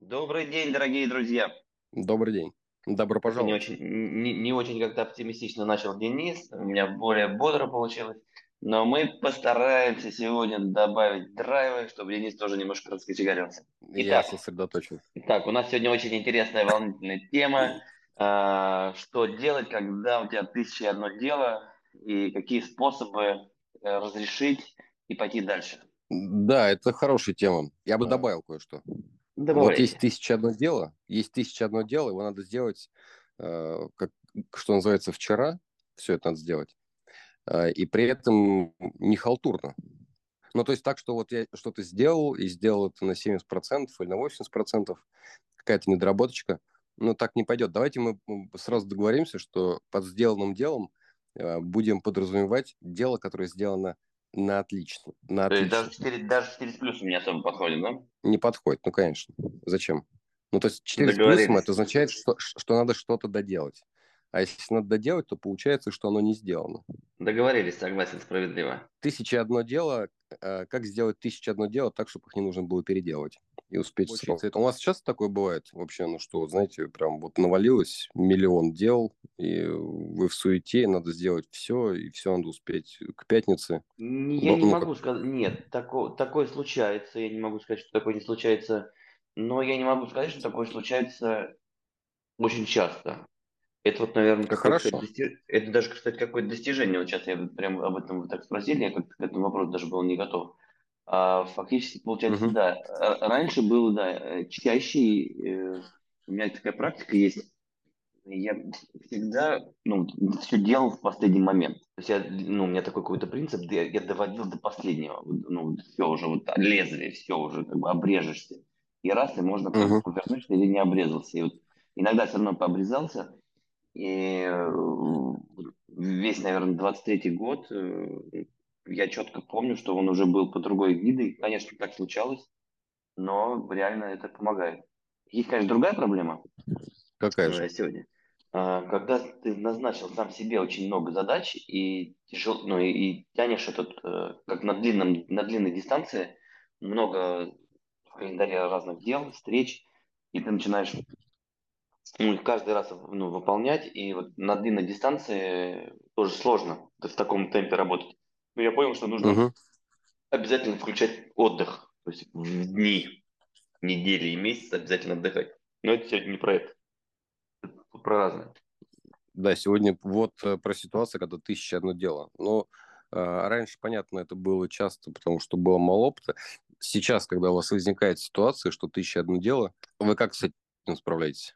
Добрый день, дорогие друзья. Добрый день. Добро Это не пожаловать. очень, не, не очень как-то оптимистично начал Денис, у меня более бодро получилось. Но мы постараемся сегодня добавить драйва, чтобы Денис тоже немножко раскочегарился. Я сосредоточен. итак, у нас сегодня очень интересная волнительная тема. А, что делать, когда у тебя тысяча и одно дело, и какие способы э, разрешить и пойти дальше. Да, это хорошая тема. Я бы добавил кое-что. Вот есть тысяча одно дело, есть тысяча одно дело, его надо сделать, э, как, что называется, вчера, все это надо сделать, э, и при этом не халтурно. Ну, то есть так, что вот я что-то сделал, и сделал это на 70% или на 80%, какая-то недоработочка, но так не пойдет. Давайте мы сразу договоримся, что под сделанным делом э, будем подразумевать дело, которое сделано на отлично. На То есть даже отлично. 4, даже 4 с плюсом не особо подходит, да? Не подходит, ну, конечно. Зачем? Ну, то есть 4 с плюсом это означает, что, что надо что-то доделать. А если надо доделать, то получается, что оно не сделано. Договорились, согласен, справедливо. Тысяча одно дело, как сделать тысяча одно дело так, чтобы их не нужно было переделать и успеть в срок. Это у вас часто такое бывает вообще, ну что, знаете, прям вот навалилось миллион дел, и вы в суете, надо сделать все, и все надо успеть к пятнице. Я не Ну, могу сказать, нет, тако- такое случается, я не могу сказать, что такое не случается, но я не могу сказать, что такое случается очень часто. Это вот, наверное, какое-то Хорошо. дости- это даже, кстати, какое-то достижение. Вот сейчас я прям об этом вы так спросили, я как-то к этому вопросу даже был не готов. А фактически, получается, Мгм. да, р- раньше было, да, э, чаще, э, у меня такая практика есть, я всегда, ну, все делал в последний момент. То есть я, ну, у меня такой какой-то принцип, я, я доводил до последнего. Ну, все уже, вот лезвие, все уже, как бы обрежешься. И раз, и можно просто Мгм. повернуть, что я не обрезался. И вот иногда все равно пообрезался, и э, весь, наверное, 23-й год э, я четко помню, что он уже был по другой виде. Конечно, так случалось, но реально это помогает. Есть, конечно, другая проблема Какая же? сегодня. А, Когда ты назначил сам себе очень много задач и тяжел, ну и, и тянешь этот, э, как на длинном, на длинной дистанции, много в календаре разных дел, встреч, и ты начинаешь ну, их каждый раз ну, выполнять, и вот на длинной дистанции тоже сложно в таком темпе работать. Но я понял, что нужно Мгм. обязательно включать отдых, то есть в дни, недели и месяцы обязательно отдыхать. Но это сегодня не про это, это про разное. Да, сегодня вот э, про ситуацию, когда тысяча одно дело. Но э, раньше, понятно, это было часто, потому что было мало опыта. Сейчас, когда у вас возникает ситуация, что тысяча одно дело, вы как с этим справляетесь?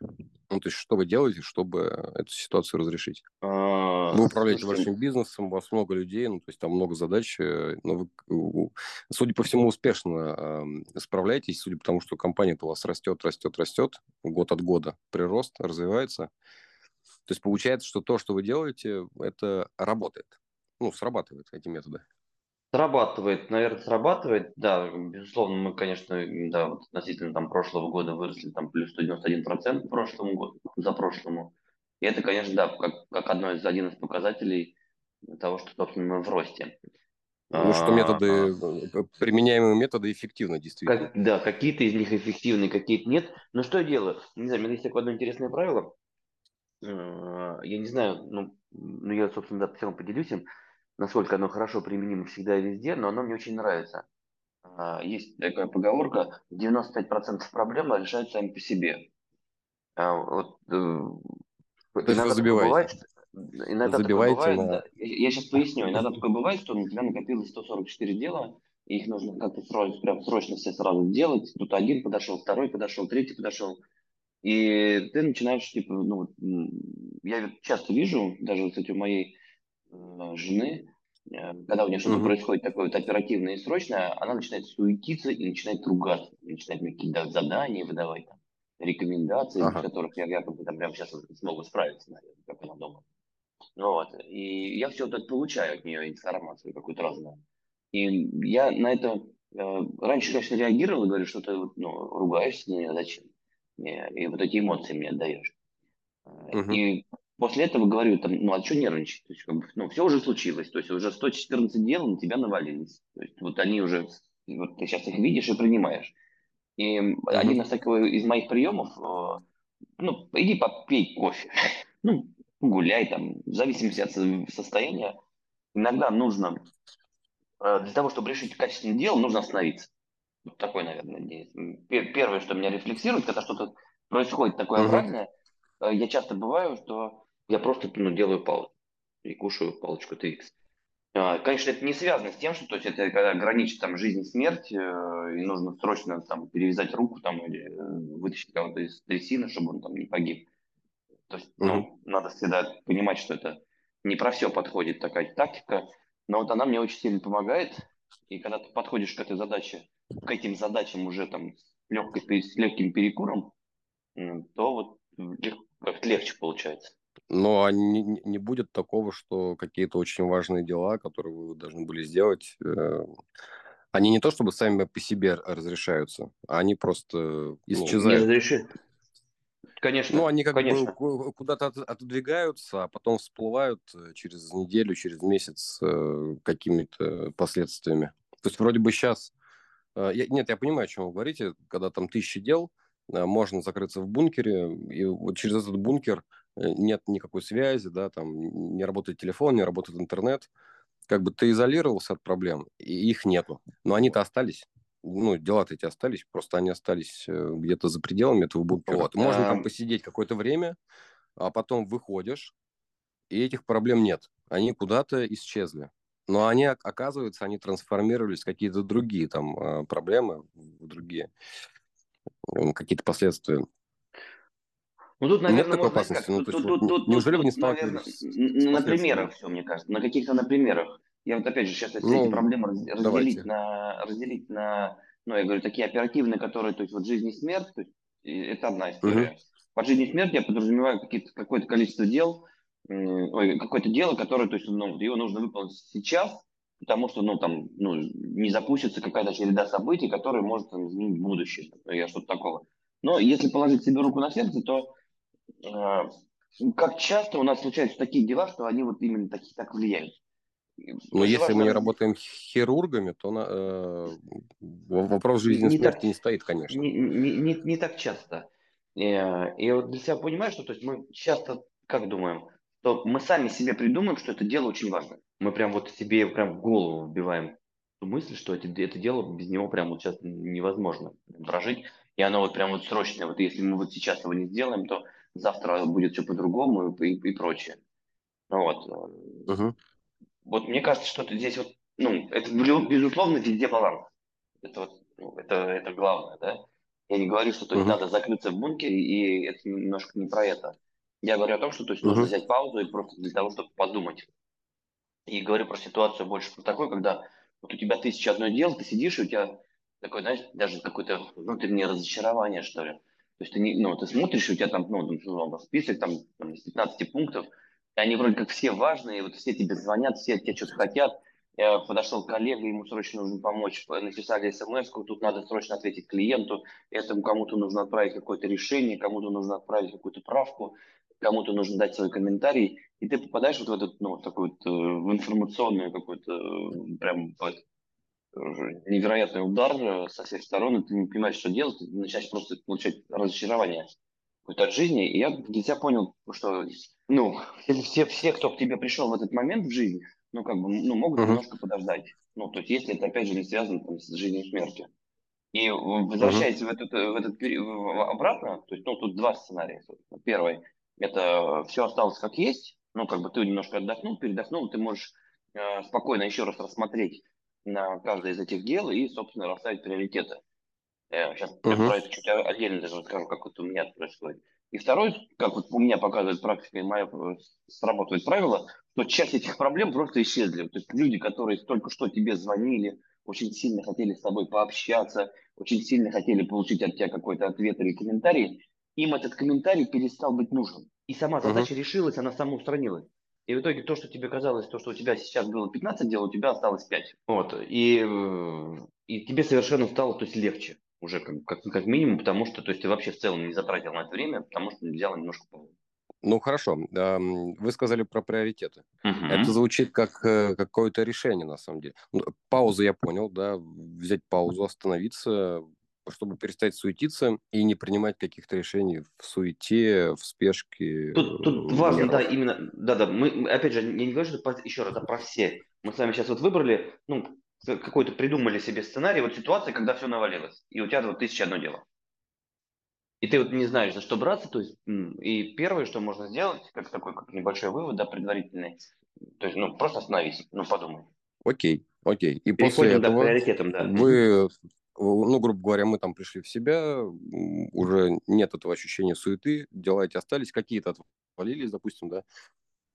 Ну, то есть, что вы делаете, чтобы эту ситуацию разрешить? А, Вы управляете большим бизнесом, у вас много людей, ну, то есть там много задач, э, но вы, судя по всему, успешно э, справляетесь, судя по тому, что компания-то у вас растет, растет, растет, год от года прирост, развивается. То есть получается, что то, что вы делаете, это работает. Ну, срабатывает эти методы. Срабатывает, наверное, срабатывает, да, безусловно, мы, конечно, да, вот относительно там прошлого года выросли там плюс 191% прошлому году, за прошлому. И это, конечно, да, как, как одно из, один из показателей того, что, собственно, мы в росте. Ну, что А, методы, э, применяемые методы эффективны, действительно. как, да, какие-то из них эффективны, какие-то нет. Но что я делаю? Не знаю, у меня есть такое одно интересное правило. Э, Я не знаю, ну, ну я, собственно, да, в целом поделюсь им, насколько оно хорошо применимо всегда и везде, но оно мне очень нравится. А, Есть такая поговорка, 95% проблем решаются сами по себе. А, Вот, э, То есть вы забиваете, бывает, иногда забиваете бывает, на... да. Я сейчас поясню, иногда такое бывает, что у тебя накопилось 144 дела, и их нужно как-то срочно, прям срочно все сразу делать. Тут один подошел, второй подошел, третий подошел. И ты начинаешь, типа, ну, я часто вижу, даже, кстати, у моей жены, э, когда у нее что-то Мгм. происходит такое вот оперативное и срочное, она начинает суетиться и начинает ругаться, начинает мне какие-то задания выдавать, там, рекомендации, без Ага. которых я якобы там прямо сейчас смогу справиться, наверное, как она думает. Ну вот, и я все вот получаю от нее информацию какую-то разную. И я на это э, раньше, конечно, реагировал и говорю, что ты ну, ругаешься, ну, зачем? Мне- И вот эти эмоции мне отдаешь. Мгм. И после этого говорю, там, ну, а что нервничать? То есть, как бы, ну, все уже случилось, то есть уже 114 дел на тебя навалились. То есть вот они уже, вот ты сейчас их видишь и принимаешь. И mm-hmm. один из, таких, из моих приемов, э, ну, иди попей кофе, ну, гуляй там, в зависимости от состояния, иногда нужно, э, для того, чтобы решить качественное дело, нужно остановиться. Вот такой, наверное, первое, что меня рефлексирует, когда что-то происходит такое обратное, э, я часто бываю, что я просто ну, делаю паузу и кушаю палочку TX. А, конечно, это не связано с тем, что то есть это когда граничит там жизнь и смерть, э, и нужно срочно там перевязать руку там или э, вытащить кого-то из трясины, чтобы он там не погиб. То есть, mm-hmm. ну, надо всегда понимать, что это не про все подходит такая тактика, но вот она мне очень сильно помогает. И когда ты подходишь к этой задаче, к этим задачам уже там с, легкой, с легким перекуром, то вот как легче получается. Но не, не будет такого, что какие-то очень важные дела, которые вы должны были сделать, э, они не то чтобы сами по себе разрешаются, а они просто ну, исчезают. Не разрешит. Конечно. Ну, они как конечно. бы куда-то отодвигаются, а потом всплывают э, через неделю, через месяц э, какими-то последствиями. То есть вроде бы сейчас... Э, я, нет, я понимаю, о чем вы говорите. Когда там тысячи дел, э, можно закрыться в бункере, и вот через этот бункер нет никакой связи, да, там не работает телефон, не работает интернет, как бы ты изолировался от проблем, и их нету. Но они-то остались. Ну, дела-то эти остались, просто они остались э, где-то за пределами этого бункера. Вот. Можно там посидеть какое-то время, а потом выходишь, и этих проблем нет. Они куда-то исчезли. Но они, оказывается, они трансформировались в какие-то другие там а, проблемы, в другие какие-то последствия. Ну, тут, наверное, Нет такой опасности? Ну, тут, тут, тут, неужели вы не сталкивались наверное, На примерах все, мне кажется, на каких-то на примерах. Я вот опять же сейчас ну, эти проблемы разделить на, разделить на, ну, я говорю, такие оперативные, которые, то есть вот жизнь и смерть, то есть, это одна история. Угу. Под жизнь и смерть я подразумеваю какое-то количество дел, ой, какое-то дело, которое, то есть, ну, его нужно выполнить сейчас, потому что, ну, там, ну, не запустится какая-то череда событий, которая может там, изменить будущее, я что-то такого. Но если положить себе руку на сердце, то как часто у нас случаются такие дела, что они вот именно такие так влияют. Но если важно... мы не работаем хирургами, то на, э, вопрос жизни и смерти так, не стоит, конечно. Не, не, не, не так часто. И, э, и вот для себя понимаю, что то есть мы часто как думаем, что мы сами себе придумаем, что это дело очень важно. Мы прям вот себе прям в голову вбиваем мысль, что это, это дело без него прям вот сейчас невозможно прожить. И оно вот прям вот срочное. Вот если мы вот сейчас его не сделаем, то завтра будет все по-другому и, и прочее. Ну вот. Угу. Вот мне кажется, что здесь вот, ну, это безусловно везде баланс. Это вот, ну, это, это главное, да. Я не говорю, что то есть, uh надо закрыться в бункере, и это немножко не про это. Я говорю о том, что то есть, uh нужно взять паузу и просто для того, чтобы подумать. И говорю про ситуацию больше про такой, когда вот у тебя тысяча одно дело, ты сидишь, и у тебя такое, знаешь, даже какое-то внутреннее разочарование, что ли. То есть ты, не, ну, ты смотришь, у тебя там, ну, ну список там, там из 15 пунктов, и они вроде как все важные, вот все тебе звонят, все тебе что-то хотят. Я подошел к коллеге, ему срочно нужно помочь, написали смс тут надо срочно ответить клиенту, этому кому-то нужно отправить какое-то решение, кому-то нужно отправить какую-то правку, кому-то нужно дать свой комментарий, и ты попадаешь вот в этот, ну, такой вот, э, в информационную какую-то, э, прям, вот, невероятный удар э, со всех сторон, и ты не понимаешь, что делать, ты начинаешь просто получать разочарование какое-то от жизни. И я для себя понял, что ну, все, все, кто к тебе пришел в этот момент в жизни, ну, как бы, ну, могут uh-huh. немножко подождать. Ну, то есть, если это, опять же, не связано там, с жизнью и смертью. И возвращаясь uh-huh. в этот, в этот обратно, то есть, ну, тут два сценария. Первый – это все осталось как есть, ну, как бы ты немножко отдохнул, передохнул, ты можешь э, спокойно еще раз рассмотреть на каждое из этих дел и, собственно, расставить приоритеты. Я сейчас uh-huh. про это чуть отдельно даже расскажу, как вот у меня это происходит. И второй, как вот у меня показывает практика и моя э, срабатывает правило, что часть этих проблем просто исчезли. То есть люди, которые только что тебе звонили, очень сильно хотели с тобой пообщаться, очень сильно хотели получить от тебя какой-то ответ или комментарий, им этот комментарий перестал быть нужен. И сама задача uh-huh. решилась, она самоустранилась. И в итоге то, что тебе казалось, то, что у тебя сейчас было 15 дел, у тебя осталось 5. Вот. И, э, и тебе совершенно стало то есть, легче уже как, как, как минимум, потому что то есть, ты вообще в целом не затратил на это время, потому что взял немножко ну хорошо, вы сказали про приоритеты. Угу. Это звучит как э, какое-то решение на самом деле. Ну, паузу я понял, да, взять паузу, остановиться, чтобы перестать суетиться и не принимать каких-то решений в суете, в спешке. Тут, тут важно, да, именно, да, да, мы, опять же, я не говорю, что еще раз, это про все. Мы с вами сейчас вот выбрали, ну, какой-то придумали себе сценарий, вот ситуация, когда все навалилось, и у тебя вот тысяча одно дело. И ты вот не знаешь, за что браться, то есть, и первое, что можно сделать, как такой как небольшой вывод, да, предварительный, то есть, ну, просто остановись, ну, подумай. Окей, окей. И Переходим, после этого да, приоритетом, да. вы, ну, грубо говоря, мы там пришли в себя, уже нет этого ощущения суеты, дела эти остались, какие-то отвалились, допустим, да,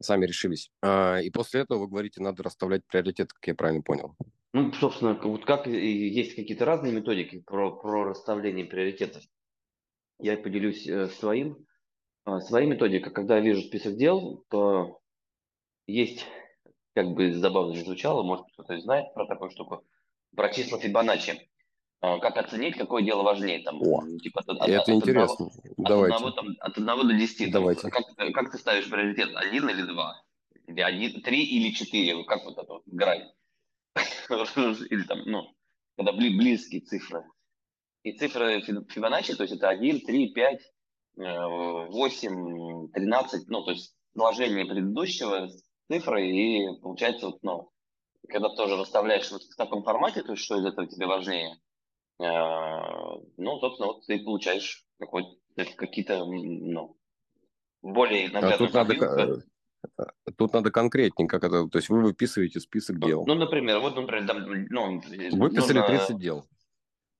сами решились. А, и после этого вы говорите, надо расставлять приоритеты, как я правильно понял. Ну, собственно, вот как есть какие-то разные методики про, про расставление приоритетов. Я поделюсь э, своим, э, своей методикой. Когда я вижу список дел, то есть, как бы забавно звучало, может кто-то знает про такую штуку, про числа Фибоначчи. Э, как оценить, какое дело важнее? Там, О, типа, от, это от интересно. Одного, Давайте. От одного, там, от одного до десяти. Давайте. Там, как, как ты ставишь приоритет? Один или два? Или один, три или четыре? Как вот это вот грань? или там, ну, когда близкие цифры. И цифры Фибоначчи, то есть это 1, 3, 5, 8, 13, ну, то есть сложение предыдущего цифры, и получается, вот, ну, когда тоже расставляешь вот в таком формате, то есть что из этого тебе важнее, ну, собственно, вот ты получаешь какие-то, ну, более наглядно. А тут надо, Тут надо конкретнее, как это, то есть вы выписываете список дел. Ну, например, вот, например, там, ну, выписали нужно... 30 дел.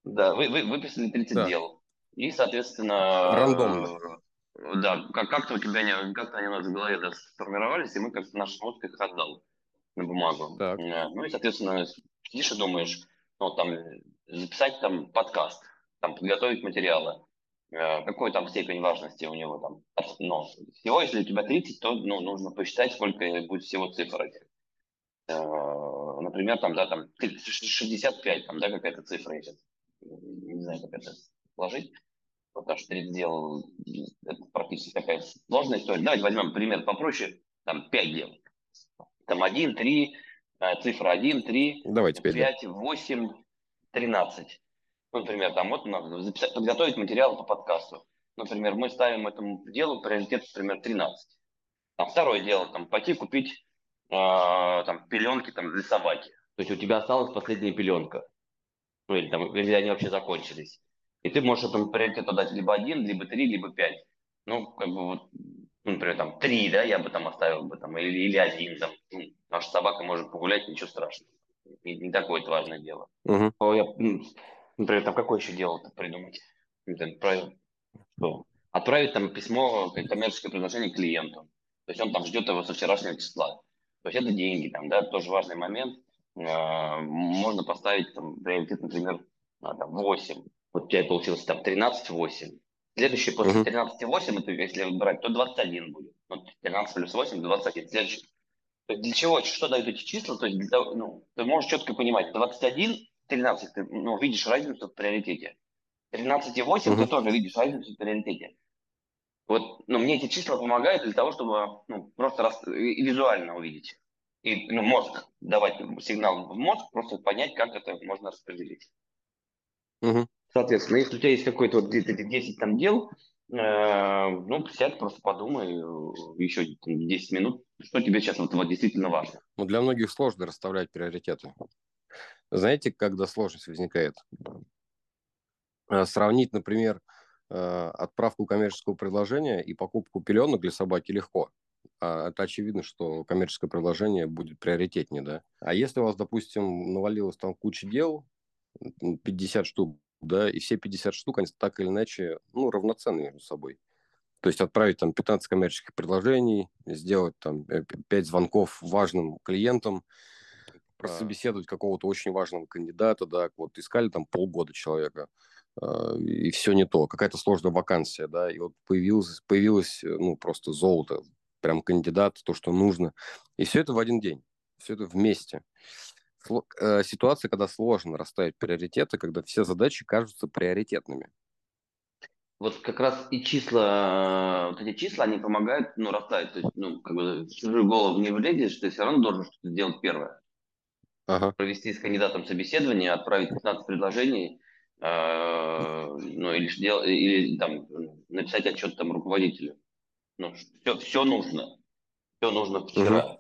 Да, вы, вы выписали 30 да. дел. И, соответственно... Рандомно. Да, как- как-то у тебя не, как-то они у нас в голове да, сформировались, и мы как-то наш мозг их отдал на бумагу. Так. Э, ну и, соответственно, сидишь и думаешь, ну, там, записать там подкаст, там, подготовить материалы. Э, какой там степень важности у него там. Ну, всего, если у тебя 30, то ну, нужно посчитать, сколько будет всего цифр. Э, например, там, да, там 65, там, да, какая-то цифра, сейчас не знаю, как это сложить, потому что 30 дел это практически такая сложная история. Давайте возьмем пример попроще, там 5 дел. Там 1, 3, э, цифра 1, 3, Давайте 5, 5 да. 8, 13. Ну, например, там вот надо записать, подготовить материал по подкасту. Например, мы ставим этому делу приоритет, например, 13. Там второе дело, там, пойти купить э, там, пеленки там, для собаки. То есть у тебя осталась последняя пеленка. Ну, или, там, или они вообще закончились. И ты можешь этому приоритету дать либо один, либо три, либо пять. Ну, как бы вот, ну, например, там три, да, я бы там оставил бы там, или, или один там. Ну, наша собака может погулять, ничего страшного. Не, не такое это важное дело. Uh-huh. Я, Например, там какое еще дело придумать? Отправить, что? отправить там письмо, коммерческое предложение клиенту. То есть он там ждет его со вчерашнего числа. То есть это деньги, там, да, тоже важный момент. А, можно поставить там приоритет, например, там, 8. Вот у тебя получилось там 13-8. Следующий после 13,8, это если брать, то 21 будет. Ну, 13 плюс 8 – 21. Следующий. То есть для чего, что дают эти числа? То есть для того, ну, ты можешь четко понимать, 21 13 ты ну, видишь разницу в приоритете. 13,8 угу. ты тоже видишь разницу в приоритете. Вот, ну, мне эти числа помогают для того, чтобы ну, просто рас... визуально увидеть. И ну, мозг, давать сигнал в мозг, просто понять, как это можно распределить. Угу. Соответственно, если у тебя есть какой-то вот 10 там дел, э, ну, сядь, просто подумай э, еще 10 минут, что тебе сейчас вот, вот действительно важно. Ну, для многих сложно расставлять приоритеты. Знаете, когда сложность возникает? Э, сравнить, например, отправку коммерческого предложения и покупку пеленок для собаки легко. А это очевидно, что коммерческое предложение будет приоритетнее, да. А если у вас, допустим, навалилось там куча дел, 50 штук, да, и все 50 штук, они так или иначе, ну, равноценны между собой. То есть отправить там 15 коммерческих предложений, сделать там 5 э, звонков важным клиентам, прособеседовать какого-то очень важного кандидата, да, вот искали там полгода человека, э, и все не то, какая-то сложная вакансия, да, и вот появилось, появилось, э, ну, просто золото, прям кандидат, то, что нужно, и все это в один день, все это вместе. Э, ситуация, когда сложно расставить приоритеты, когда все задачи кажутся приоритетными. Вот как раз и числа, вот эти числа, они помогают, ну, расставить, то есть, ну, как бы в чужую голову не влезешь, ты все равно должен что-то сделать первое ага. провести с кандидатом собеседование, отправить 15 предложений э, ну, или, или там, написать отчет там руководителю. Ну, все, все нужно. Все нужно вчера. Угу.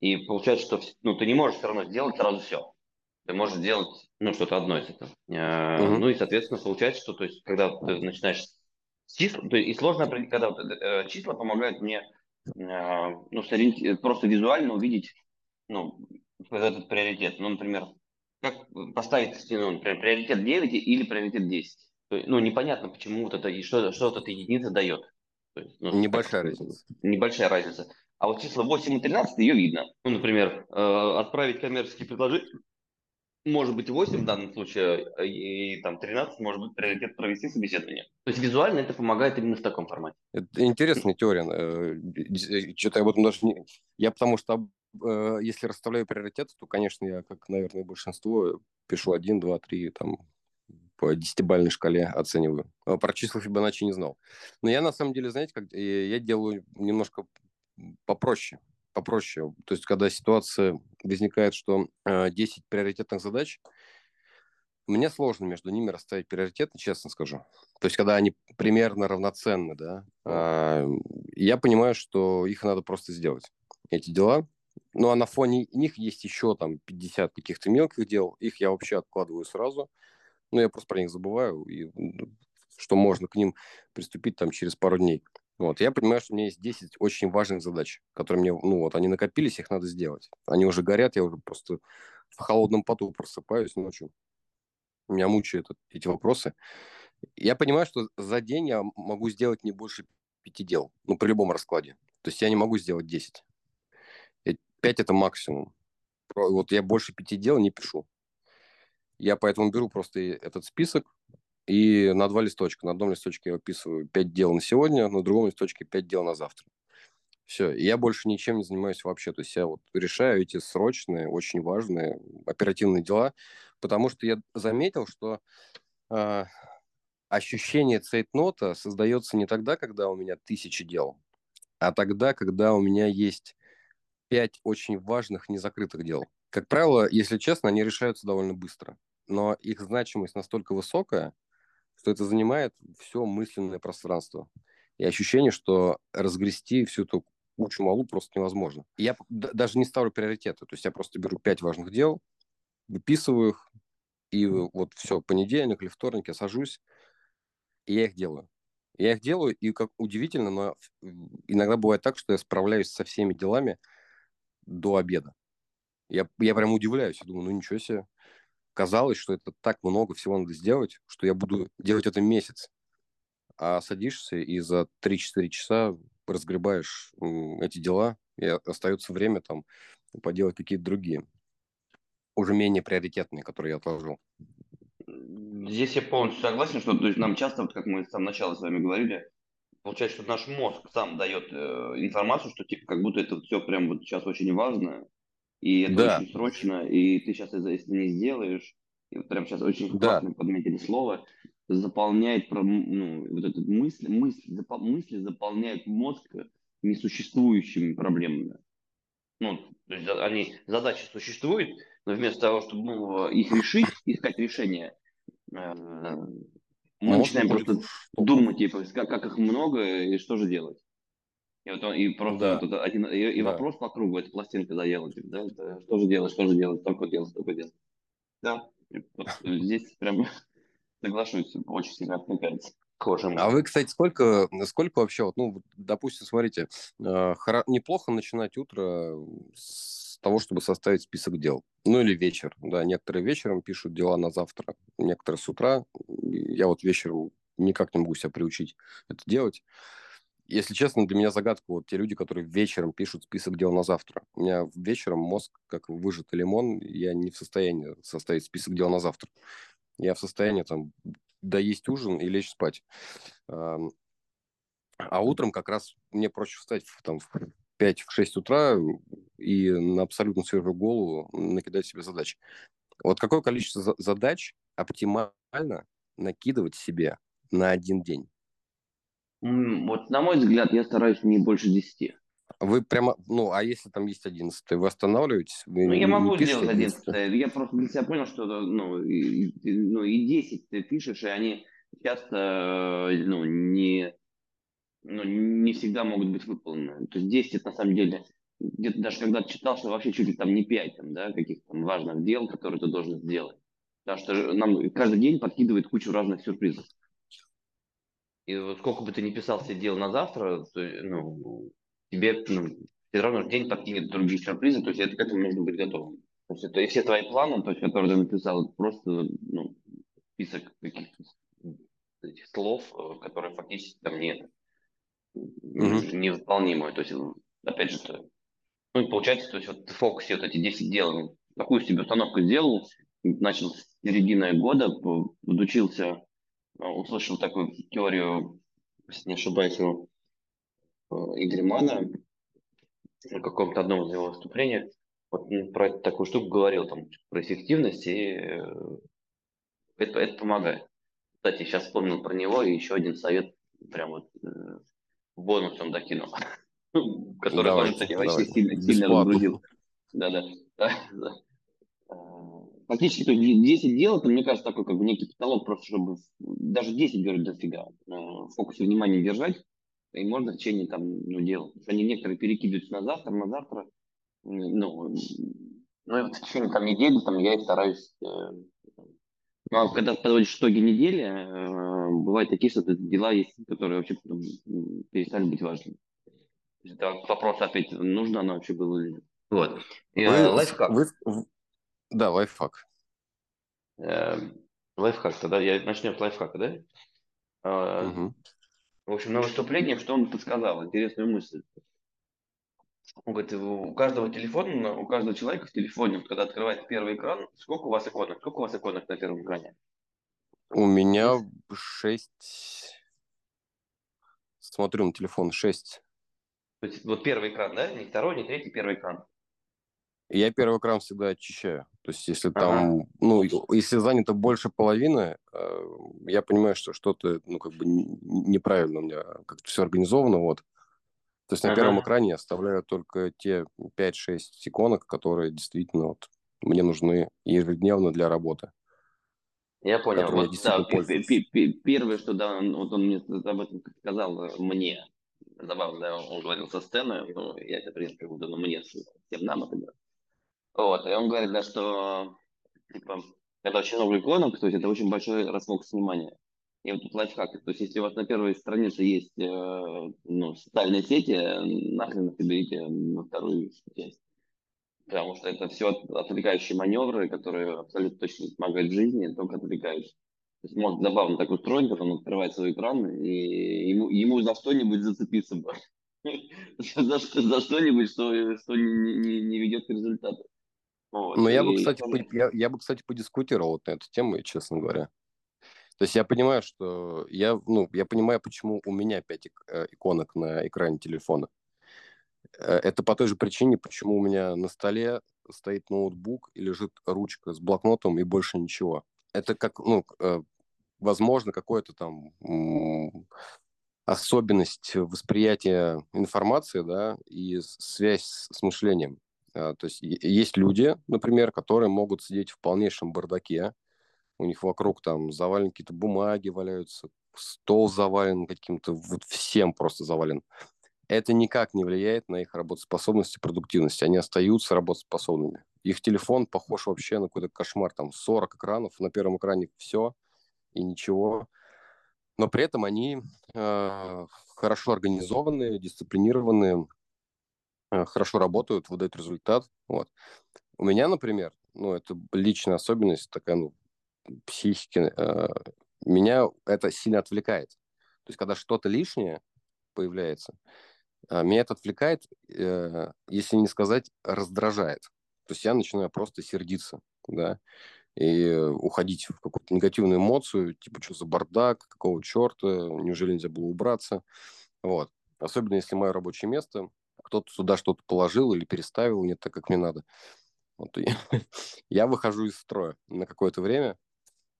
И получается, что ну, ты не можешь все равно сделать сразу все. Ты можешь сделать ну, что-то одно из этого. Угу. Ну и, соответственно, получается, что то есть, когда ты начинаешь с числа, то есть, и сложно определить, когда вот, э, числа помогают мне э, ну, просто визуально увидеть ну, этот приоритет. Ну, например, как поставить ну, например, приоритет 9 или приоритет 10. То есть, ну, непонятно, почему вот это, и что, что вот эта единица дает. То есть, ну, небольшая как, разница. Небольшая разница. А вот числа 8 и 13 ее видно. Ну, например, э, отправить коммерческие предложения может быть 8 в данном случае, и, и там 13 может быть приоритет провести собеседование. То есть визуально это помогает именно в таком формате. Это интересная теория. Э, что-то я об этом даже не... Я потому что э, если расставляю приоритеты, то, конечно, я, как, наверное, большинство, пишу 1, 2, 3, там, по десятибальной шкале оцениваю. А про числа Фибоначчи не знал. Но я, на самом деле, знаете, как я делаю немножко попроще попроще. То есть, когда ситуация возникает, что э, 10 приоритетных задач, мне сложно между ними расставить приоритеты, честно скажу. То есть, когда они примерно равноценны, да, э, я понимаю, что их надо просто сделать, эти дела. Ну, а на фоне них есть еще там 50 каких-то мелких дел, их я вообще откладываю сразу. Ну, я просто про них забываю, и что можно к ним приступить там через пару дней. Вот, я понимаю, что у меня есть 10 очень важных задач, которые мне, ну вот, они накопились, их надо сделать. Они уже горят, я уже просто в холодном поту просыпаюсь ночью. Меня мучают эти вопросы. Я понимаю, что за день я могу сделать не больше пяти дел, ну, при любом раскладе. То есть я не могу сделать 10. 5 это максимум. Вот я больше пяти дел не пишу. Я поэтому беру просто этот список, и на два листочка. На одном листочке я выписываю 5 дел на сегодня, на другом листочке 5 дел на завтра. Все, и я больше ничем не занимаюсь вообще. То есть я вот решаю эти срочные, очень важные, оперативные дела, потому что я заметил, что э, ощущение цейтнота создается не тогда, когда у меня тысячи дел, а тогда, когда у меня есть пять очень важных незакрытых дел. Как правило, если честно, они решаются довольно быстро, но их значимость настолько высокая, что это занимает все мысленное пространство. И ощущение, что разгрести всю эту кучу малу просто невозможно. Я даже не ставлю приоритеты. То есть я просто беру пять важных дел, выписываю их, и вот все, понедельник или вторник я сажусь, и я их делаю. Я их делаю, и как удивительно, но иногда бывает так, что я справляюсь со всеми делами до обеда. Я, я прям удивляюсь, я думаю, ну ничего себе казалось, что это так много всего надо сделать, что я буду делать это месяц. А садишься и за 3-4 часа разгребаешь эти дела, и остается время там поделать какие-то другие, уже менее приоритетные, которые я отложил. Здесь я полностью согласен, что то есть, нам часто, вот, как мы с самого начала с вами говорили, получается, что наш мозг сам дает э, информацию, что типа как будто это все прям вот сейчас очень важно, и это да. очень срочно, и ты сейчас, если не сделаешь, и вот прям сейчас очень да. классно подметили слово, заполняет ну, вот эту мысль, мысль, запол, мысли заполняют мозг несуществующими проблемами. Ну, то есть они, задачи существуют, но вместо того, чтобы ну, их решить, искать решение, э, мы Мозг начинаем просто думать, типа, как, как их много и что же делать. И, вот он, и просто да. вот один, и, и да. вопрос по кругу, эта пластинка заела, типа, да, это, что же делать, что же делать, только делать, только делать. Да, вот здесь прям соглашусь, очень сильно откликается. А вы, кстати, сколько, сколько вообще, вот, ну, допустим, смотрите, э, неплохо начинать утро с того, чтобы составить список дел. Ну, или вечер, да, некоторые вечером пишут дела на завтра, некоторые с утра. Я вот вечером никак не могу себя приучить это делать если честно, для меня загадка вот те люди, которые вечером пишут список дел на завтра. У меня вечером мозг, как выжатый лимон, я не в состоянии составить список дел на завтра. Я в состоянии там доесть ужин и лечь спать. А утром как раз мне проще встать в, там, в 5-6 утра и на абсолютно свежую голову накидать себе задачи. Вот какое количество задач оптимально накидывать себе на один день? Вот на мой взгляд, я стараюсь не больше 10. Вы прямо, ну, а если там есть 11 вы останавливаетесь? Вы ну, я могу сделать 11 Я просто для себя понял, что ну, и, ну, и 10 ты пишешь, и они часто ну, не, ну, не всегда могут быть выполнены. То есть 10 это на самом деле, где-то даже когда читал, что вообще чуть ли там не 5 там, да, каких-то там важных дел, которые ты должен сделать. Потому что нам каждый день подкидывает кучу разных сюрпризов. И вот сколько бы ты ни писал себе дел на завтра, то, ну, тебе ну, все равно день подкинет другие сюрпризы, то есть это, к этому нужно быть готовым. То есть это и все твои планы, то есть, которые ты написал, это просто ну, список каких-то этих слов, э, которые фактически там нет. Mm-hmm. Невыполнимые. То есть, опять же, ты, ну, получается, то есть вот в фокусе вот эти 10 дел, такую себе установку сделал, начал с середины года, подучился, услышал такую теорию, если не ошибаюсь, у э, Игоря Мана, на каком-то одном из его выступлений, вот про такую штуку говорил, там, про эффективность, и это, это помогает. Кстати, сейчас вспомнил про него, и еще один совет прям вот э, бонусом докинул, который тоже, кстати, вообще сильно, сильно разгрузил. Да-да. Фактически, то есть 10 дел, это, мне кажется, такой как бы некий потолок, просто чтобы даже 10 говорят дофига, э, в фокусе внимания держать, и можно в течение там, ну, дел. Они некоторые перекидываются на завтра, на завтра, ну, ну и вот в течение там недели там я и стараюсь э, ну, а когда подводишь итоги недели, э, бывают такие, что дела есть, которые вообще перестали быть важными. Это вопрос опять, нужно оно вообще было или нет. Вот. Вы, лайфхак. Вы, да, лайфхак. Э, лайфхак, тогда я начнем с лайфхака, да? Угу. В общем, на выступлении, что он подсказал, интересную мысль. Он говорит, у каждого телефона, у каждого человека в телефоне, когда открывается первый экран, сколько у вас иконок? Сколько у вас иконок на первом экране? У меня шесть. Смотрю на телефон, шесть. То есть, вот первый экран, да? Не второй, не третий, первый экран. Я первый экран всегда очищаю. То есть, если там, ага. ну, если занято больше половины, э, я понимаю, что что-то, ну, как бы неправильно у меня как-то все организовано, вот. То есть на ага. первом экране я оставляю только те 5-6 иконок, которые действительно вот мне нужны ежедневно для работы. Я понял. Вот, я да, первое, что да, вот он мне об этом сказал э, мне, забавно, он говорил со сцены, ну, я это принял как будто, ну, мне, всем нам это говорит. Вот, и он говорит, да, что, типа, когда очень много иконок, то есть это очень большой расфокус внимания. И вот тут лайфхак. То есть, если у вас на первой странице есть э, ну, социальные сети, нахрен их берите на вторую часть. Потому что это все отвлекающие маневры, которые абсолютно точно помогают в жизни, только отвлекающие. То есть может забавно так устроен, когда он открывает свой экран, и ему, ему за что-нибудь зацепиться бы. за, что-нибудь, что, не ведет к результату. Вот. Но я бы, кстати, я, я бы, кстати, подискутировал вот на эту тему, честно говоря. То есть я понимаю, что я, ну, я понимаю, почему у меня 5 э, иконок на экране телефона. Э, это по той же причине, почему у меня на столе стоит ноутбук и лежит ручка с блокнотом и больше ничего. Это как, ну, э, возможно, какое-то там особенность восприятия информации, да, и связь с мышлением. А, то есть есть люди, например, которые могут сидеть в полнейшем бардаке, у них вокруг там завалены какие-то бумаги валяются, стол завален каким-то, вот всем просто завален. Это никак не влияет на их работоспособность и продуктивность. Они остаются работоспособными. Их телефон похож вообще на какой-то кошмар. Там 40 экранов, на первом экране все и ничего. Но при этом они э, хорошо организованные, дисциплинированные, хорошо работают, выдают результат. Вот. У меня, например, ну, это личная особенность, такая, ну, психики, э, меня это сильно отвлекает. То есть, когда что-то лишнее появляется, э, меня это отвлекает, э, если не сказать, раздражает. То есть я начинаю просто сердиться, да, и уходить в какую-то негативную эмоцию, типа, что за бардак, какого черта, неужели нельзя было убраться, вот. Особенно, если мое рабочее место, кто-то сюда что-то положил или переставил не так, как мне надо. Вот, я выхожу из строя на какое-то время,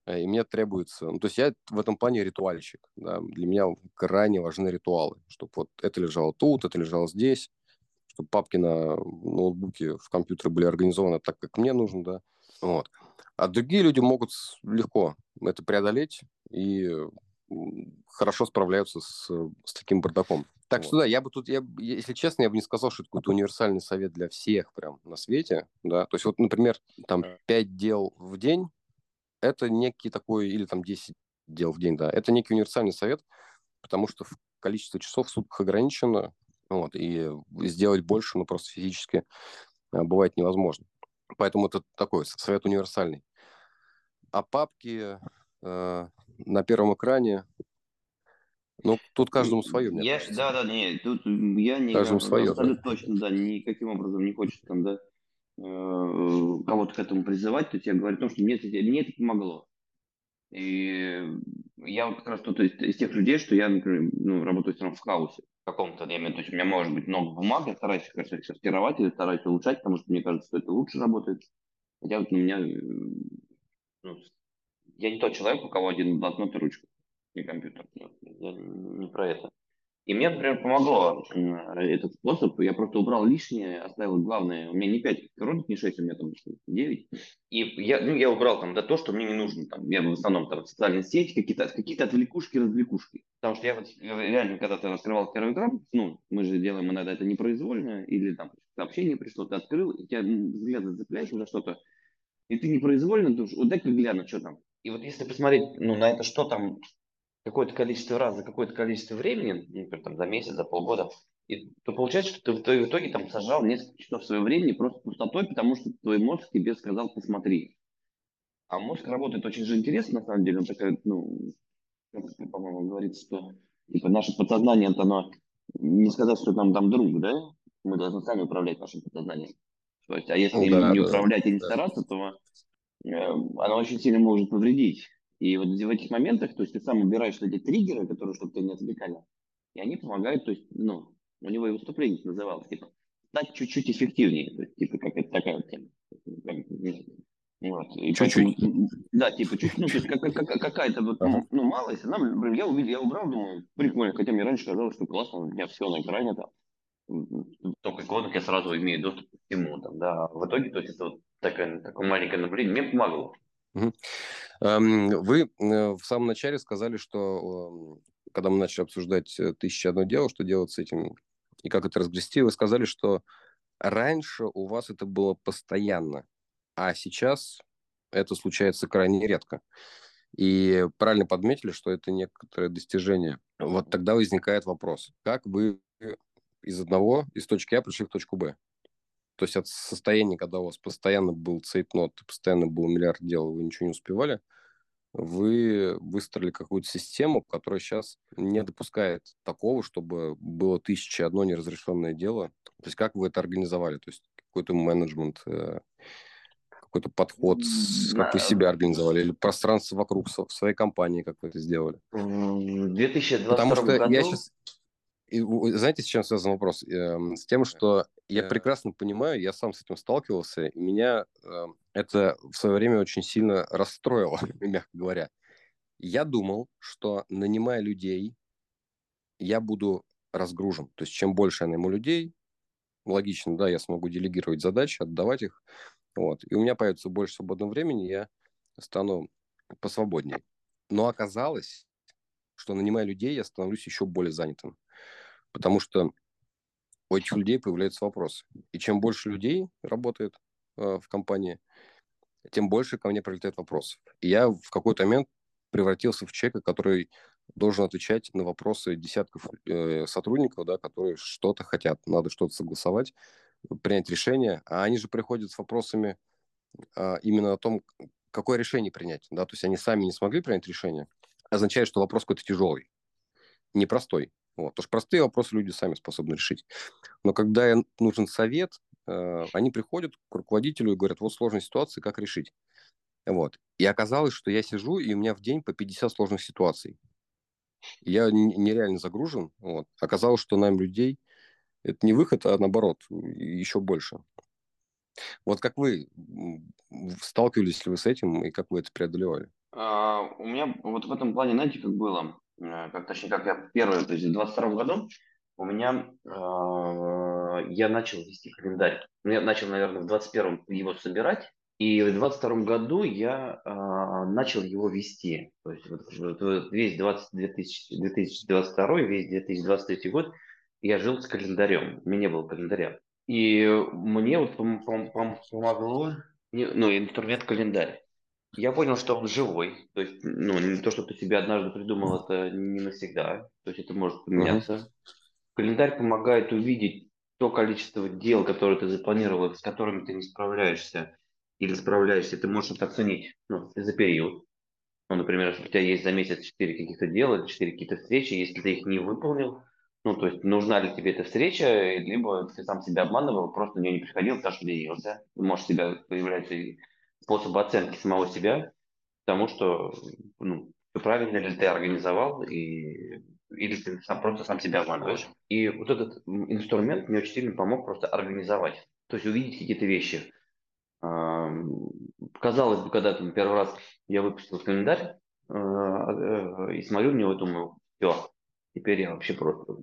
Э, и мне требуется... Ну, то есть я в этом плане ритуальщик. Да? Для меня крайне важны ритуалы, чтобы вот это лежало тут, это лежало здесь. чтобы папки на ноутбуке в компьютере были организованы так, как мне нужно, да. Вот. А другие люди могут легко это преодолеть и хорошо справляются с, с таким бардаком. Так вот. что да, я бы тут, я, если честно, я бы не сказал, что это какой-то универсальный совет для всех прям на свете, да. То есть вот, например, там 5 дел в день, это некий такой, или там 10 дел в день, да, это некий универсальный совет, потому что количество часов в сутках ограничено, вот, и сделать больше, ну, просто физически а, бывает невозможно. Поэтому это такой совет универсальный. А папки э, на первом экране, ну, тут каждому свое, мне я, кажется. Да, да, нет, тут я не каждому свое, абсолютно да. точно, да, никаким образом не хочется там, да, э, кого-то к этому призывать, то есть я говорю о том, что мне это, мне это помогло. И я вот как раз тот из, из тех людей, что я, например, ну, работаю все равно в хаосе каком-то, я имею, то есть у меня может быть много бумаг, я стараюсь, конечно, их сортировать или стараюсь улучшать, потому что мне кажется, что это лучше работает. Хотя вот у меня, э, ну, я не тот человек, у кого один блокнот и ручка, и компьютер. Я не про это. И мне, например, помогло этот способ. Я просто убрал лишнее, оставил главное. У меня не 5 коробок, не 6, у меня там 9. И я, ну, я убрал там да, то, что мне не нужно. Там, я в основном там социальные сети, какие-то какие отвлекушки, развлекушки. Потому что я вот реально, когда ты раскрывал первый экран, ну, мы же делаем иногда это непроизвольно, или там сообщение пришло, ты открыл, и тебя взгляд зацепляет за что-то, и ты непроизвольно думаешь, вот дай-ка гляну, что там. И вот если посмотреть ну, на это, что там какое-то количество раз за какое-то количество времени, например, там, за месяц, за полгода, и, то получается, что ты в итоге там сажал несколько часов своего времени просто пустотой, потому что твой мозг тебе сказал посмотри. А мозг работает очень же интересно, на самом деле. Он такая, ну, как, по-моему, говорится, что типа, наше подсознание, это оно, не сказать, что нам там друг, да? Мы должны сами управлять нашим подсознанием. То есть, а если ну, да, не да, управлять и не да. стараться, то э, оно очень сильно может повредить. И вот в этих моментах, то есть ты сам убираешь эти триггеры, которые, чтобы тебя не отвлекали, и они помогают, то есть, ну, у него и выступление называлось, типа, стать чуть-чуть эффективнее, то есть, типа, как это такая вот тема. Вот. И чуть-чуть. Поэтому, да, типа, чуть, ну, то есть как, как, какая-то вот, ну, ну, малость, она, я увидел, я убрал, думаю, прикольно, хотя мне раньше казалось, что классно, у меня все на экране там, только иконок я сразу имею доступ к всему, там, да, в итоге, то есть это вот такое, такое маленькое наблюдение мне помогло. Вы э, в самом начале сказали, что когда мы начали обсуждать э, «Тысяча одно дело», что делать с этим и как это разгрести, вы сказали, что раньше у вас это было постоянно, а сейчас это случается крайне редко. И правильно подметили, что это некоторое достижение. Вот тогда возникает вопрос, как вы из одного, из точки А пришли в точку Б? То есть от состояния, когда у вас постоянно был цейтнот, постоянно был миллиард дел, вы ничего не успевали, вы выстроили какую-то систему, которая сейчас не допускает такого, чтобы было тысяча одно неразрешенное дело. То есть как вы это организовали? То есть какой-то менеджмент, э, какой-то подход, как вы себя организовали, или пространство вокруг в своей компании, как вы это сделали? В 2022 Потому что году... я сейчас и, знаете, с чем связан вопрос? Эм, с тем, что я прекрасно понимаю, я сам с этим сталкивался, и меня э, это в свое время очень сильно расстроило, мягко говоря. Я думал, что нанимая людей, я буду разгружен. То есть чем больше я найму людей, логично, да, я смогу делегировать задачи, отдавать их. Вот. И у меня появится больше свободного времени, я стану посвободнее. Но оказалось, что нанимая людей, я становлюсь еще более занятым. Потому что у этих людей появляются вопросы. И чем больше людей работает э, в компании, тем больше ко мне прилетает вопросов. И я в какой-то момент превратился в человека, который должен отвечать на вопросы десятков э, сотрудников, да, которые что-то хотят, надо что-то согласовать, принять решение, а они же приходят с вопросами э, именно о том, какое решение принять, да, то есть они сами не смогли принять решение, означает, что вопрос какой-то тяжелый, непростой. Вот. Потому что простые вопросы люди сами способны решить. Но когда нужен совет, э, они приходят к руководителю и говорят, вот сложная ситуация, как решить? Вот. И оказалось, что я сижу, и у меня в день по 50 сложных ситуаций. Я нереально загружен. Вот. Оказалось, что нам людей это не выход, а наоборот, еще больше. Вот как вы сталкивались ли вы с этим и как вы это преодолевали? А, у меня вот в этом плане, знаете, как было? Э, как точнее, как я первый, то есть в 22 году, у меня э, я начал вести календарь. Ну, я начал, наверное, в 21-м его собирать, и в 22 году я э, начал его вести. То есть вот, вот, весь 20, 2000, 2022, весь 2023 год я жил с календарем. У меня не было календаря. И мне вот пом- пом- пом- помогло, ну, инструмент календарь. Я понял, что он живой. То есть, ну, не то, что ты себе однажды придумал, это не навсегда. То есть это может поменяться. Uh-huh. Календарь помогает увидеть то количество дел, которые ты запланировал, с которыми ты не справляешься или справляешься, ты можешь это оценить ну, за период. Ну, например, если у тебя есть за месяц 4 каких-то дела, 4 какие-то встречи, если ты их не выполнил, ну, то есть нужна ли тебе эта встреча, либо ты сам себя обманывал, просто на нее не приходил, потому что ленился. Может, у тебя появляется способ оценки самого себя, тому, что ну, правильно ли ты организовал, и, или ты сам, просто сам себя обманываешь. И вот этот инструмент мне очень сильно помог просто организовать, то есть увидеть какие-то вещи. Казалось бы, когда там первый раз я выпустил календарь э, э, и смотрю в него, думаю, все, теперь я вообще просто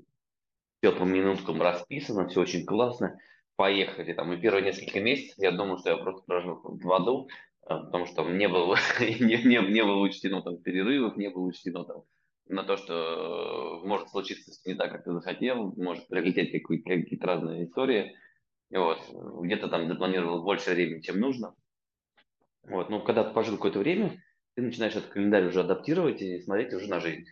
все по минуткам расписано, все очень классно, поехали. Там, и первые несколько месяцев я думал, что я просто прожил в аду, э, потому что не было, не, не, не было учтено там перерывов, не было учтено там на то, что может случиться не так, как ты захотел, может прилететь какие-то разные истории. Вот. Где-то там запланировал больше времени, чем нужно. Вот. Но когда ты пожил какое-то время, ты начинаешь этот календарь уже адаптировать и смотреть уже на жизнь.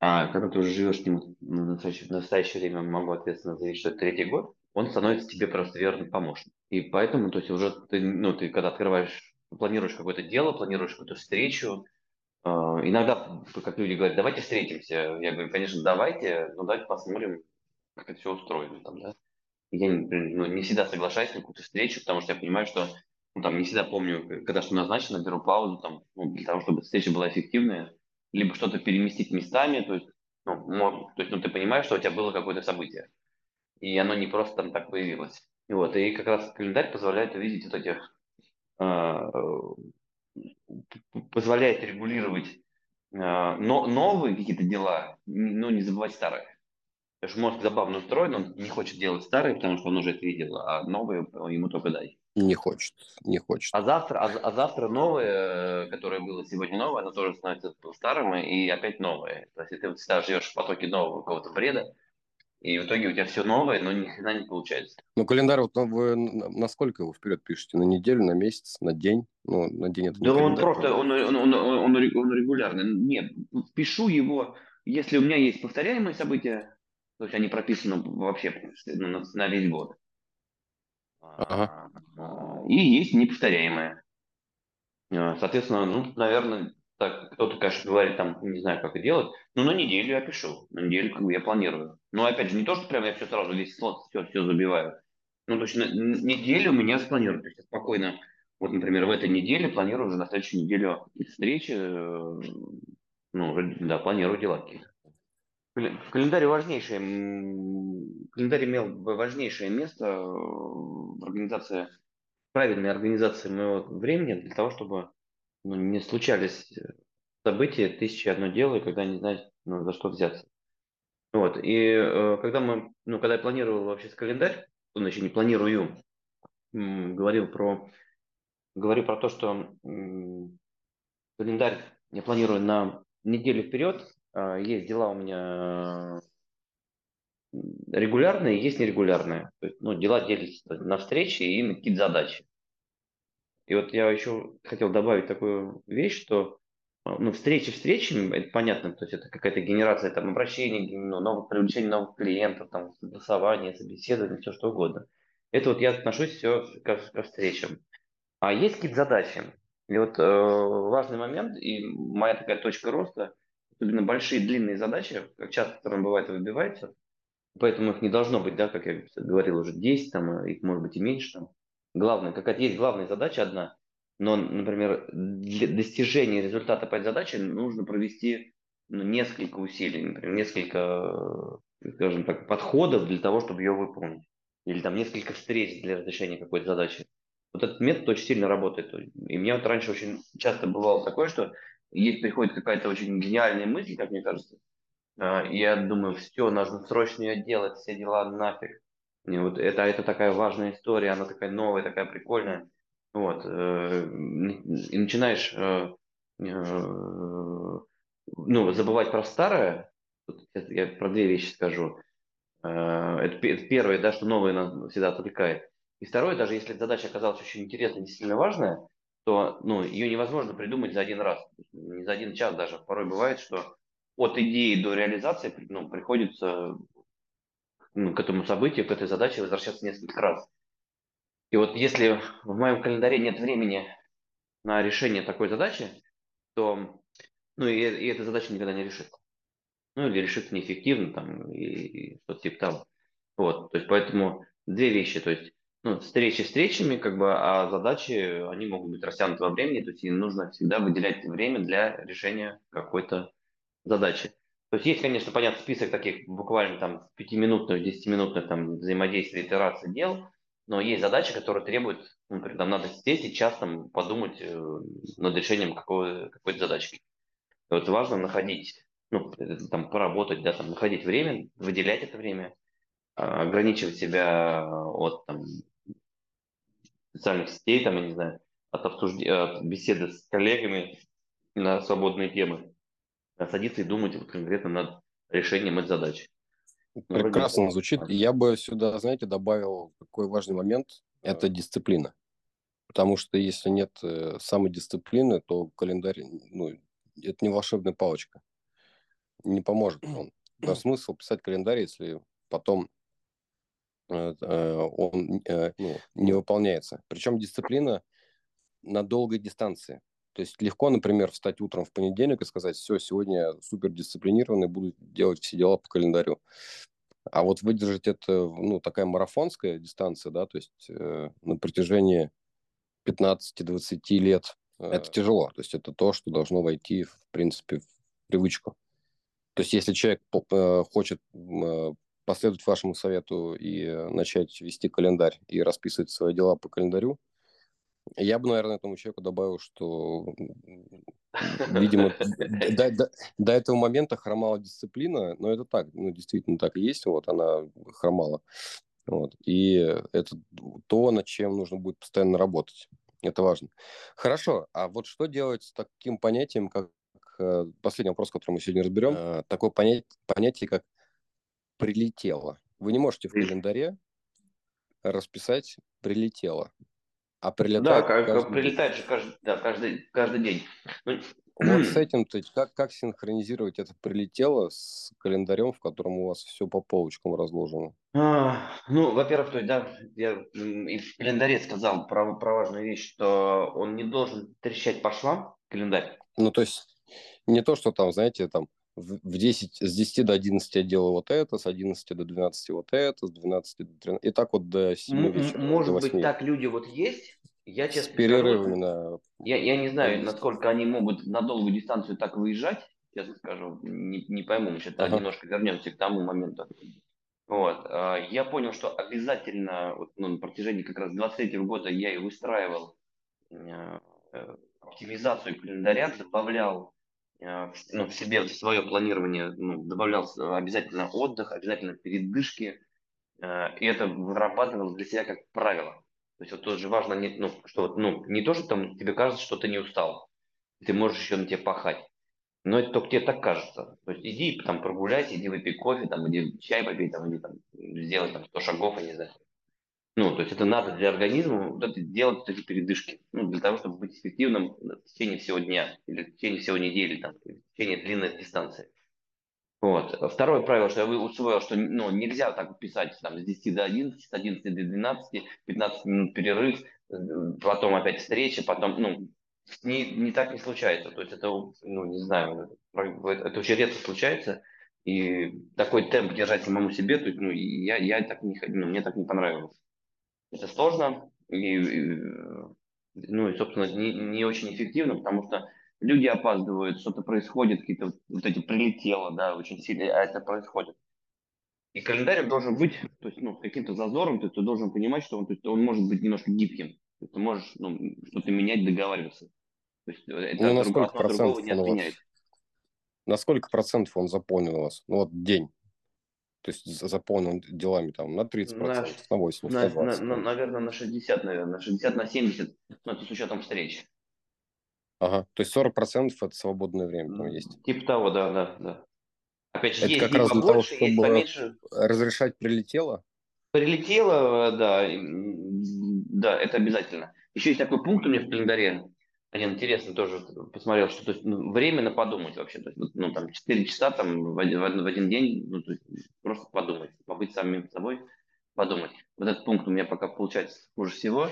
А когда ты уже живешь с ним на настоящее, в настоящее время, могу ответственно заявить, что это третий год, он становится тебе просто верным помощником. И поэтому, то есть уже ты, ну, ты когда открываешь, планируешь какое-то дело, планируешь какую-то встречу, э, иногда, как люди говорят, давайте встретимся. Я говорю, конечно, давайте, но давайте посмотрим, как это все устроено там, да я ну, не всегда соглашаюсь на какую-то встречу, потому что я понимаю, что ну, там, не всегда помню, когда что назначено, беру паузу там, ну, для того, чтобы встреча была эффективная, либо что-то переместить местами, то есть, ну, мог, то есть ну, ты понимаешь, что у тебя было какое-то событие, и оно не просто там так появилось. И вот, и как раз календарь позволяет увидеть вот этих, э, позволяет регулировать э, но, новые какие-то дела, но не забывать старые. Потому что мозг забавно устроен, он не хочет делать старые, потому что он уже это видел, а новые ему только дай. Не хочет, не хочет. А завтра, а, а завтра новое, которое было сегодня новое, оно тоже становится старым и опять новое. То есть ты вот всегда живешь в потоке нового какого-то бреда, и в итоге у тебя все новое, но ни хрена не получается. Ну, календарь, вот ну, вы насколько его вперед пишете? На неделю, на месяц, на день? Ну, на день это Да он просто, он, он, он, он, он регулярный. Нет, пишу его, если у меня есть повторяемые события, то есть они прописаны вообще на, на весь год. Ага. И есть неповторяемые. А, соответственно, ну, наверное, так, кто-то, конечно, говорит, там, не знаю, как это делать, но на неделю я пишу, на неделю как бы я планирую. Но опять же, не то, что прям я все сразу, весь слот, все, все забиваю. Ну, то есть на, неделю у меня спланирую. То есть я спокойно, вот, например, в этой неделе планирую уже на следующую неделю встречи, э, ну, уже, да, планирую дела какие-то. В календаре важнейшее, календарь имел важнейшее место в организации, правильной организации моего времени для того, чтобы ну, не случались события, тысячи одно дело, и когда не знать, ну, за что взяться. Вот. И э, когда мы, ну, когда я планировал вообще календарь, он еще не планирую, говорил про, говорю про то, что м, календарь я планирую на неделю вперед, а, есть дела у меня регулярные, есть нерегулярные. То есть, ну, дела делятся на встречи и на какие-то задачи. И вот я еще хотел добавить такую вещь, что ну, встречи встречами, это понятно, то есть это какая-то генерация там, обращений, ну, новых, привлечения новых клиентов, там, согласование, собеседование, все что угодно. Это вот я отношусь все ко, ко встречам. А есть какие-то задачи. И вот э, важный момент, и моя такая точка роста – особенно большие длинные задачи, как часто там бывает, выбиваются, поэтому их не должно быть, да, как я говорил уже, 10, там, их может быть и меньше. Там. Главное, какая-то есть главная задача одна, но, например, для достижения результата по этой задаче нужно провести ну, несколько усилий, например, несколько, скажем так, подходов для того, чтобы ее выполнить. Или там несколько встреч для разрешения какой-то задачи. Вот этот метод очень сильно работает. И мне вот раньше очень часто бывало такое, что есть, приходит какая-то очень гениальная мысль, как мне кажется, А, Я думаю, все, нужно срочно ее делать, все дела нафиг. И вот это, это такая важная история, она такая новая, такая прикольная. Вот. э, И начинаешь э, э, ну, забывать про старое. Я про две вещи скажу. Это первое, да, что новое нас всегда отвлекает. И второе, даже если задача оказалась очень интересной, действительно важная, то ну, ее невозможно придумать за один раз, не за один час даже. Порой бывает, что от идеи до реализации ну, приходится ну, к этому событию, к этой задаче возвращаться несколько раз. И вот если в моем календаре нет времени на решение такой задачи, то ну, и, и эта задача никогда не решится. Ну, или решится неэффективно, там, и, и что-то типа того. Вот, то есть, поэтому две вещи, то есть, ну, встречи встречами, как бы, а задачи, они могут быть растянуты во времени, то есть, и нужно всегда выделять время для решения какой-то задачи. То есть, есть, конечно, понятно, список таких буквально там пятиминутных, десятиминутных там взаимодействий, итераций дел, но есть задачи, которые требуют, ну, например, там надо сесть и час там подумать э, над решением какой, какой-то задачки. И вот важно находить, ну, это там поработать, да, там, находить время, выделять это время, а, ограничивать себя от там, социальных сетей, там, я не знаю, от, обсужд... от беседы с коллегами на свободные темы, садиться и думать вот конкретно над решением этой задачи. Ну, Прекрасно звучит. Я бы сюда, знаете, добавил такой важный момент – это дисциплина. Потому что если нет э, самодисциплины, то календарь, ну, это не волшебная палочка. Не поможет он. Но смысл писать календарь, если потом э, э, он ну, не выполняется. Причем дисциплина на долгой дистанции. То есть легко, например, встать утром в понедельник и сказать, все, сегодня я супер дисциплинированный, буду делать все дела по календарю. А вот выдержать это, ну, такая марафонская дистанция, да, то есть э, на протяжении 15-20 лет, э, это тяжело. То есть это то, что должно войти, в принципе, в привычку. То есть если человек э, хочет э, последовать вашему совету и начать вести календарь и расписывать свои дела по календарю, я бы, наверное, этому человеку добавил, что, видимо, до, до, до этого момента хромала дисциплина, но это так, ну, действительно так и есть, вот, она хромала. Вот, и это то, над чем нужно будет постоянно работать. Это важно. Хорошо, а вот что делать с таким понятием, как э, последний вопрос, который мы сегодня разберем, э, такое понятие, понятие, как прилетело. Вы не можете в календаре расписать прилетело а прилетает... Да, как, каждый прилетает же каждый, да, каждый, каждый день. Ну, вот с этим, то есть как, как синхронизировать это прилетело с календарем, в котором у вас все по полочкам разложено? А, ну, во-первых, то есть, да, я и в календаре сказал про, про важную вещь, что он не должен трещать по швам, календарь. Ну, то есть не то, что там, знаете, там в 10, с 10 до 11 я делаю вот это, с 11 до 12 вот это, с 12 до 13, и так вот до 7 вечера. Может быть, так люди вот есть, я честно с перерывами на... Я, я не знаю, насколько они могут на долгую дистанцию так выезжать, честно скажу, не, не пойму, мы сейчас ага. немножко вернемся к тому моменту. Вот. А, я понял, что обязательно вот, ну, на протяжении как раз 23 года я и выстраивал э, оптимизацию календаря, добавлял ну, в себе, в свое планирование ну, добавлял обязательно отдых, обязательно передышки, э, и это вырабатывал для себя как правило. То есть вот тоже важно, не, ну, что вот, ну, не то, что там тебе кажется, что ты не устал, ты можешь еще на тебе пахать, но это только тебе так кажется. То есть иди там прогуляйся, иди выпей кофе, там, иди чай попей, там, иди там, сделай там 100 шагов, я не знаю. Ну, то есть это надо для организма вот это, делать вот эти передышки, ну, для того, чтобы быть эффективным в течение всего дня, или в течение всего недели, там, в течение длинной дистанции. Вот. Второе правило, что я усвоил, что ну, нельзя так писать там, с 10 до 11, с 11 до 12, 15 минут перерыв, э, потом опять встреча, потом, ну, не, не так не случается. То есть это, ну, не знаю, это очень редко случается. И такой темп держать самому себе, то есть, ну, я, я так не, ну, мне так не понравилось это сложно и, и ну и, собственно, не, не очень эффективно, потому что люди опаздывают, что-то происходит, какие-то вот, вот эти прилетело, да, очень сильно, а это происходит. И календарь должен быть, то есть, ну, каким-то зазором, то есть, ты должен понимать, что он, то есть, он может быть немножко гибким. Ты можешь ну, что-то менять, договариваться. То есть, это ну, на сколько процентов не отменяет. На сколько процентов он заполнен у вас? Ну вот день. То есть заполнен делами там на 30 процентов, на, на 80, на, на 20. На, на, наверное, на 60, наверное, на 60, на 70, ну, это с учетом встреч. Ага, то есть 40 процентов это свободное время там есть. Типа того, да, да, да. Опять же, это есть как раз для того, чтобы поменьше. разрешать прилетело? Прилетело, да, да, это обязательно. Еще есть такой пункт у меня в календаре, один интересный тоже посмотрел, что то есть, ну, время на подумать вообще, то есть, ну, там, 4 часа там в один, в один день, ну, то есть, просто подумать, побыть самим собой, подумать. Вот этот пункт у меня пока получается хуже всего,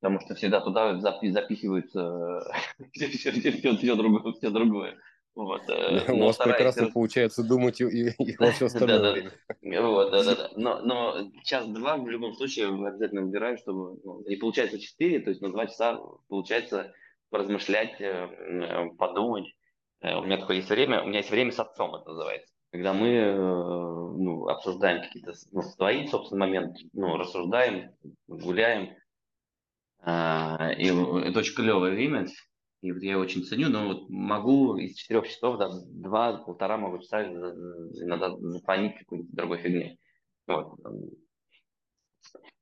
потому что всегда туда запихиваются все, все, все, все, все другое. Все другое. Вот, э, У вас прекрасно получается думать и, и во все остальное время. Вот, да, да, да. Но, но час-два в любом случае обязательно выбираю, чтобы ну, не получается 4, то есть на 2 часа получается поразмышлять, э, э, подумать. У меня такое есть время, у меня есть время с отцом, это называется. Когда мы ну, обсуждаем какие-то ну, свои, собственно, моменты, ну, рассуждаем, гуляем. А, и это очень клевое время и вот я его очень ценю, но вот могу из четырех часов, да, два-полтора могу часа иногда зафонить какой-нибудь другой фигни. Вот.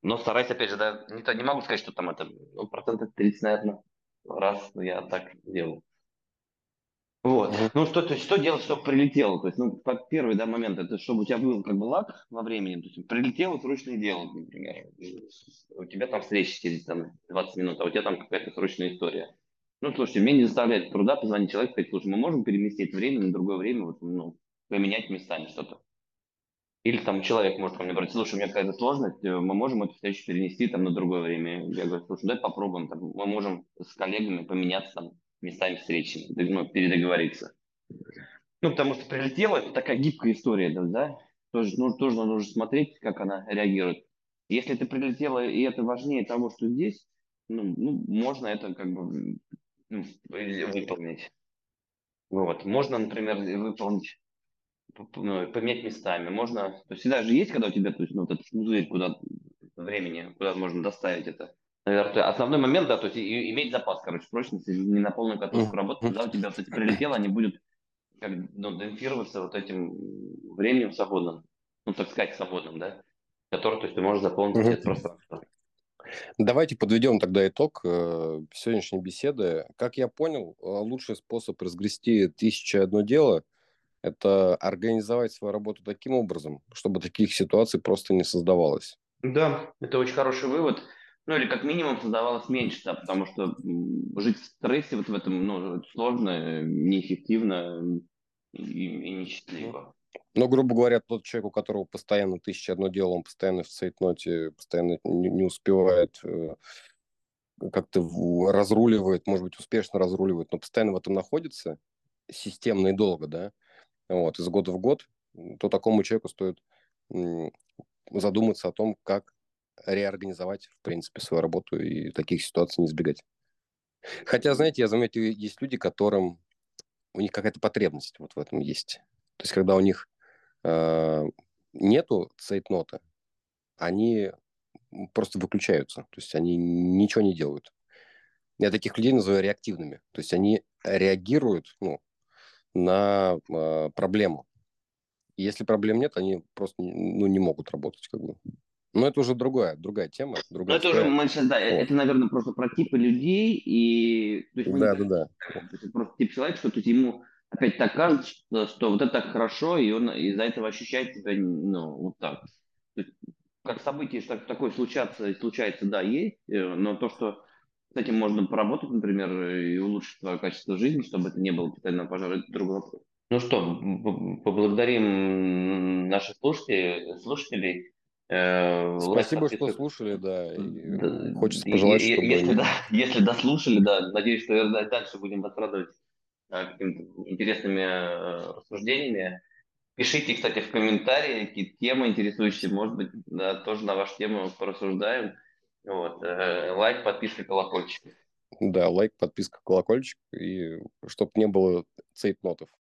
Но стараюсь, опять же, да, не, не могу сказать, что там это, ну, процентов 30, наверное, раз я так делаю. Вот. Ну, что, то есть, что делать, чтобы прилетело? То есть, ну, первый да, момент, это чтобы у тебя был как бы лак во времени, то есть прилетело срочное дело, например. У тебя там встреча через там, 20 минут, а у тебя там какая-то срочная история. Ну, слушайте, мне не заставляет труда позвонить человеку сказать, слушай, мы можем переместить время на другое время, вот, ну, поменять местами что-то. Или там человек может ко мне обратиться, слушай, у меня какая-то сложность, э, мы можем эту встречу перенести там на другое время. Я говорю, слушай, давай попробуем, там, мы можем с коллегами поменяться там местами встречи, ну, передоговориться. Ну, потому что прилетела, это такая гибкая история, да, да? Тоже, ну, тоже нужно смотреть, как она реагирует. Если ты прилетела, и это важнее того, что здесь, ну, ну можно это как бы ну, выполнить. Вот. Можно, например, выполнить, поменять местами. Можно, то есть всегда же есть, когда у тебя, то есть, ну, вот этот пузырь, куда времени, куда можно доставить это. Наверное, основной момент, да, то есть и, иметь запас, короче, прочности, не на полную катушку работать, когда у тебя, кстати, прилетело, они будут как, ну, демпфироваться вот этим временем свободным, ну, так сказать, свободным, да, который, то есть ты можешь заполнить mm-hmm. это пространство. Давайте подведем тогда итог э, сегодняшней беседы. Как я понял, э, лучший способ разгрести тысяча одно дело – это организовать свою работу таким образом, чтобы таких ситуаций просто не создавалось. Да, это очень хороший вывод. Ну или как минимум создавалось меньше, да, потому что жить в стрессе вот в этом ну, сложно, неэффективно и, и несчастливо. Ну, грубо говоря, тот человек, у которого постоянно тысяча одно дело, он постоянно в цейтноте, постоянно не, не успевает э, как-то разруливает, может быть, успешно разруливает, но постоянно в этом находится, системно и долго, да, вот, из года в год, то такому человеку стоит задуматься о том, как реорганизовать, в принципе, свою работу и таких ситуаций не избегать. Хотя, знаете, я заметил, есть люди, которым у них какая-то потребность вот в этом есть. То есть, когда у них э, нету цейтнота, они просто выключаются. То есть, они ничего не делают. Я таких людей называю реактивными. То есть, они реагируют ну, на э, проблему. И если проблем нет, они просто ну, не могут работать. Как бы. Но это уже другая, другая тема. Другая это уже, мы сейчас, да, вот. это, наверное, просто про типы людей. И, то есть, да, да, да. Это просто тип человека, что то есть, ему опять так кажется, что, что вот это так хорошо, и он из-за этого ощущает себя, ну, вот так. То есть, как событие, что такое случаться случается, да, есть, э, но то, что с этим можно поработать, например, и улучшить свое качество жизни, чтобы это не было постоянного пожара, это другой вопрос. Ну что, поблагодарим наших слушателей, слушателей Э, Спасибо, что слушали, да. да хочется пожелать, и, чтобы... Если, да, если дослушали, да, надеюсь, что дальше будем вас радовать э, интересными э, рассуждениями. Пишите, кстати, в комментарии, какие темы интересующие, может быть, да, тоже на вашу тему порассуждаем. Вот. Лайк, подписка, колокольчик. Да, лайк, подписка, колокольчик, и чтобы не было цейтнотов.